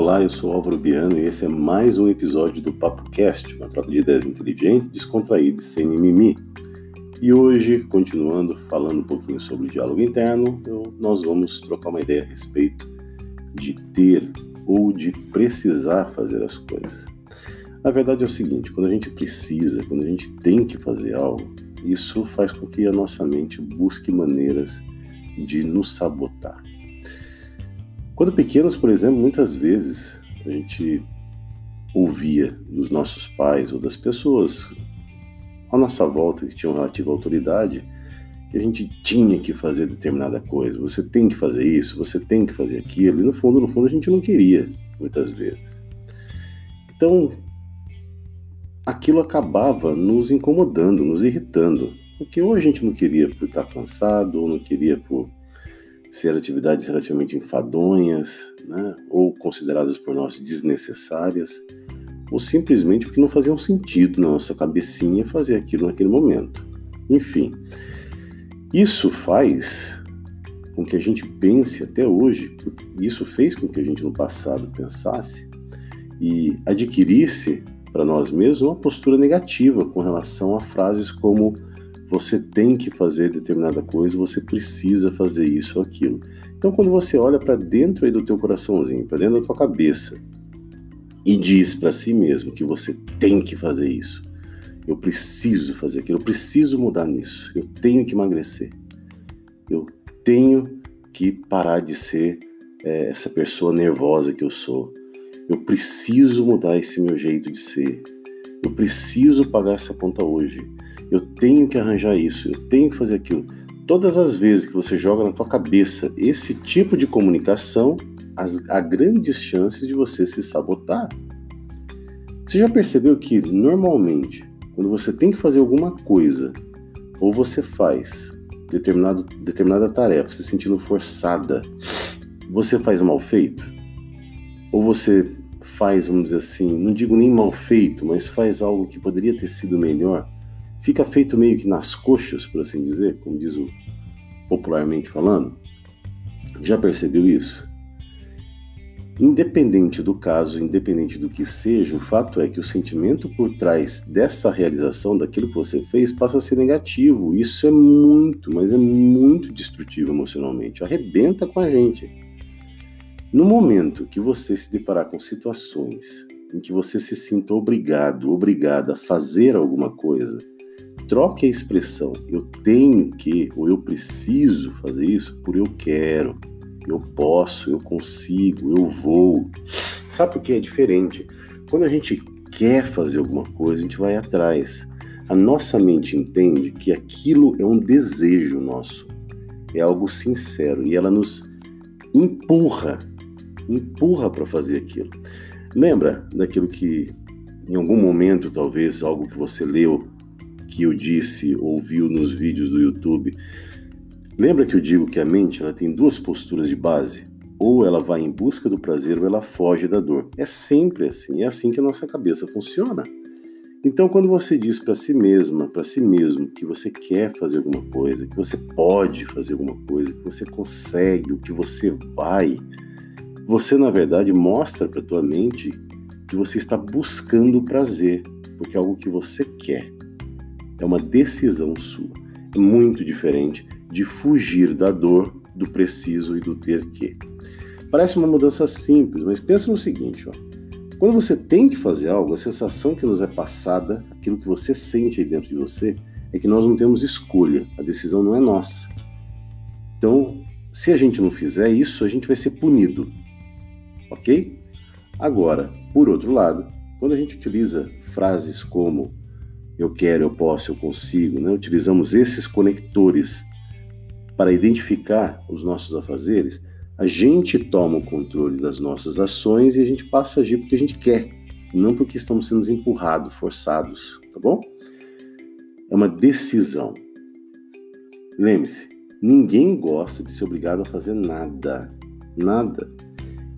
Olá, eu sou Álvaro Biano e esse é mais um episódio do Papo Cast, uma troca de ideias inteligente, descontraída sem mimimi. E hoje, continuando falando um pouquinho sobre diálogo interno, eu, nós vamos trocar uma ideia a respeito de ter ou de precisar fazer as coisas. Na verdade é o seguinte, quando a gente precisa, quando a gente tem que fazer algo, isso faz com que a nossa mente busque maneiras de nos sabotar. Quando pequenos, por exemplo, muitas vezes a gente ouvia dos nossos pais ou das pessoas à nossa volta que tinham relativa autoridade que a gente tinha que fazer determinada coisa. Você tem que fazer isso, você tem que fazer aquilo. E no fundo, no fundo, a gente não queria, muitas vezes. Então, aquilo acabava nos incomodando, nos irritando. Porque ou a gente não queria por estar cansado, ou não queria por ser atividades relativamente enfadonhas, né, ou consideradas por nós desnecessárias, ou simplesmente porque não faziam sentido na nossa cabecinha fazer aquilo naquele momento. Enfim, isso faz com que a gente pense até hoje, isso fez com que a gente no passado pensasse e adquirisse para nós mesmos uma postura negativa com relação a frases como você tem que fazer determinada coisa, você precisa fazer isso ou aquilo. Então, quando você olha para dentro aí do teu coraçãozinho, para dentro da tua cabeça, e diz para si mesmo que você tem que fazer isso, eu preciso fazer aquilo, eu preciso mudar nisso, eu tenho que emagrecer, eu tenho que parar de ser é, essa pessoa nervosa que eu sou, eu preciso mudar esse meu jeito de ser, eu preciso pagar essa conta hoje, eu tenho que arranjar isso, eu tenho que fazer aquilo. Todas as vezes que você joga na tua cabeça esse tipo de comunicação, as, há grandes chances de você se sabotar. Você já percebeu que normalmente, quando você tem que fazer alguma coisa, ou você faz determinado, determinada tarefa se sentindo forçada, você faz mal feito? Ou você faz, vamos dizer assim, não digo nem mal feito, mas faz algo que poderia ter sido melhor? Fica feito meio que nas coxas, por assim dizer, como diz o popularmente falando. Já percebeu isso? Independente do caso, independente do que seja, o fato é que o sentimento por trás dessa realização, daquilo que você fez, passa a ser negativo. Isso é muito, mas é muito destrutivo emocionalmente. Arrebenta com a gente. No momento que você se deparar com situações em que você se sinta obrigado, obrigada a fazer alguma coisa, troque a expressão eu tenho que ou eu preciso fazer isso por eu quero, eu posso, eu consigo, eu vou. Sabe por que é diferente? Quando a gente quer fazer alguma coisa, a gente vai atrás. A nossa mente entende que aquilo é um desejo nosso, é algo sincero e ela nos empurra, empurra para fazer aquilo. Lembra daquilo que em algum momento, talvez algo que você leu que eu disse, ouviu nos vídeos do YouTube. Lembra que eu digo que a mente ela tem duas posturas de base? Ou ela vai em busca do prazer ou ela foge da dor. É sempre assim, é assim que a nossa cabeça funciona. Então, quando você diz para si mesma, para si mesmo, que você quer fazer alguma coisa, que você pode fazer alguma coisa, que você consegue, o que você vai, você na verdade mostra para tua mente que você está buscando prazer, porque é algo que você quer. É uma decisão sua. É muito diferente de fugir da dor, do preciso e do ter que. Parece uma mudança simples, mas pensa no seguinte, ó. Quando você tem que fazer algo, a sensação que nos é passada, aquilo que você sente aí dentro de você, é que nós não temos escolha, a decisão não é nossa. Então, se a gente não fizer isso, a gente vai ser punido. Ok? Agora, por outro lado, quando a gente utiliza frases como eu quero, eu posso, eu consigo, né? utilizamos esses conectores para identificar os nossos afazeres, a gente toma o controle das nossas ações e a gente passa a agir porque a gente quer, não porque estamos sendo empurrados, forçados, tá bom? É uma decisão. Lembre-se, ninguém gosta de ser obrigado a fazer nada, nada.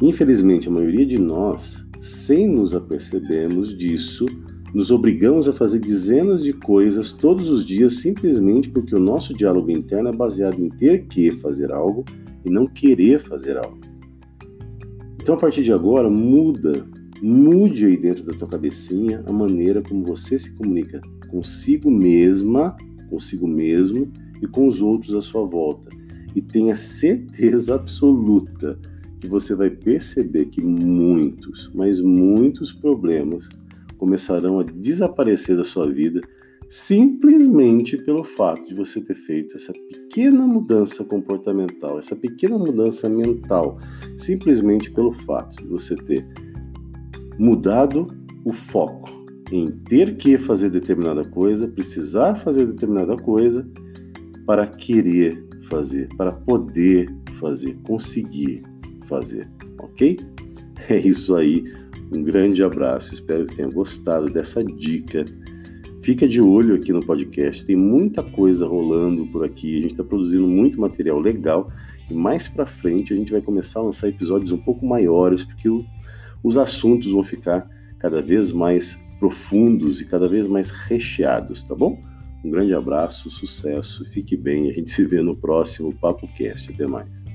Infelizmente, a maioria de nós, sem nos apercebermos disso, nos obrigamos a fazer dezenas de coisas todos os dias simplesmente porque o nosso diálogo interno é baseado em ter que fazer algo e não querer fazer algo. Então, a partir de agora, muda, mude aí dentro da tua cabecinha a maneira como você se comunica consigo mesma, consigo mesmo e com os outros à sua volta. E tenha certeza absoluta que você vai perceber que muitos, mas muitos problemas começarão a desaparecer da sua vida simplesmente pelo fato de você ter feito essa pequena mudança comportamental, essa pequena mudança mental, simplesmente pelo fato de você ter mudado o foco em ter que fazer determinada coisa, precisar fazer determinada coisa para querer fazer, para poder fazer, conseguir fazer, ok? É isso aí. Um grande abraço. Espero que tenha gostado dessa dica Fica de olho aqui no podcast, tem muita coisa rolando por aqui, a gente está produzindo muito material legal e mais para frente a gente vai começar a lançar episódios um pouco maiores, porque o, os assuntos vão ficar cada vez mais profundos e cada vez mais recheados, tá bom? Um grande abraço, sucesso, fique bem, a gente se vê no próximo Papo Cast. Até mais.